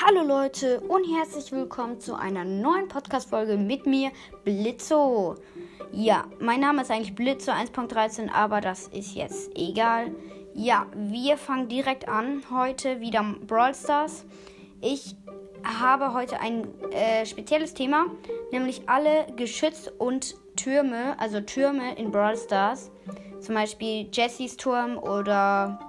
Hallo Leute und herzlich willkommen zu einer neuen Podcast-Folge mit mir, Blitzo. Ja, mein Name ist eigentlich Blitzo 1.13, aber das ist jetzt egal. Ja, wir fangen direkt an. Heute wieder Brawl Stars. Ich habe heute ein äh, spezielles Thema, nämlich alle Geschütz und Türme, also Türme in Brawl Stars. Zum Beispiel Jessys Turm oder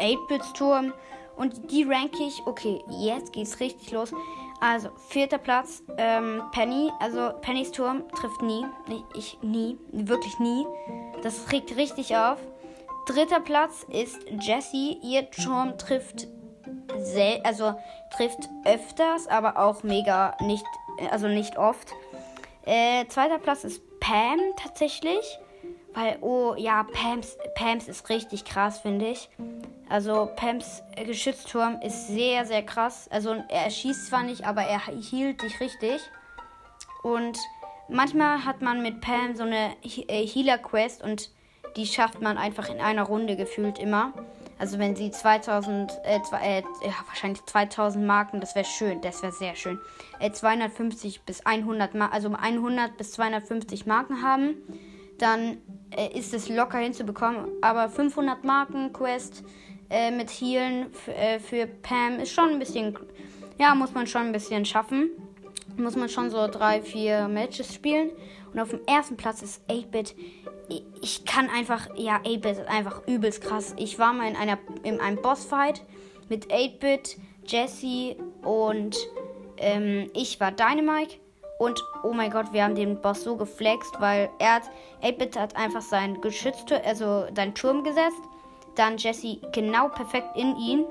8-Bits Turm und die ranke ich. Okay, jetzt geht's richtig los. Also, vierter Platz, ähm, Penny. Also, Pennys Turm trifft nie. Ich, ich nie. Wirklich nie. Das regt richtig auf. Dritter Platz ist Jessie. Ihr Turm trifft sel also trifft öfters, aber auch mega nicht, also nicht oft. Äh, zweiter Platz ist Pam tatsächlich. Weil, oh ja, Pams, Pams ist richtig krass, finde ich. Also Pams Geschützturm ist sehr, sehr krass. Also er schießt zwar nicht, aber er hielt dich richtig. Und manchmal hat man mit Pam so eine äh, Healer-Quest und die schafft man einfach in einer Runde gefühlt immer. Also wenn sie 2000, äh, zwei, äh, wahrscheinlich 2000 Marken, das wäre schön, das wäre sehr schön. Äh, 250 bis 100, also 100 bis 250 Marken haben, dann äh, ist es locker hinzubekommen. Aber 500 Marken Quest äh, mit Healen äh, für Pam ist schon ein bisschen, ja, muss man schon ein bisschen schaffen. Muss man schon so drei, vier Matches spielen. Und auf dem ersten Platz ist 8-Bit. Ich kann einfach, ja, 8-Bit ist einfach übelst krass. Ich war mal in, einer, in einem Bossfight mit 8-Bit, Jesse und ähm, ich war Dynamite. Und oh mein Gott, wir haben den Boss so geflext, weil er hat, 8-Bit hat einfach sein Geschütz, also seinen Turm gesetzt dann Jesse genau perfekt in ihn.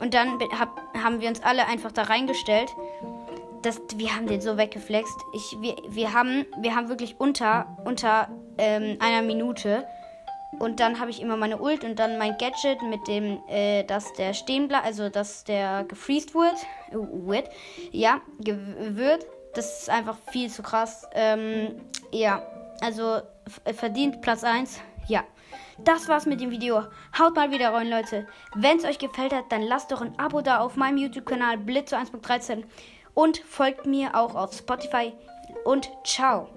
Und dann hab, haben wir uns alle einfach da reingestellt. Das, wir haben den so weggeflext. Ich, wir, wir, haben, wir haben wirklich unter, unter ähm, einer Minute. Und dann habe ich immer meine Ult und dann mein Gadget mit dem, äh, dass der stehen bleibt, also dass der gefreezed wird. Wird. Ja, wird. Das ist einfach viel zu krass. Ähm, ja, also verdient Platz 1. Ja. Das war's mit dem Video. Haut mal wieder rein, Leute. Wenn es euch gefällt hat, dann lasst doch ein Abo da auf meinem YouTube-Kanal Blitzo 1.13 und folgt mir auch auf Spotify und ciao.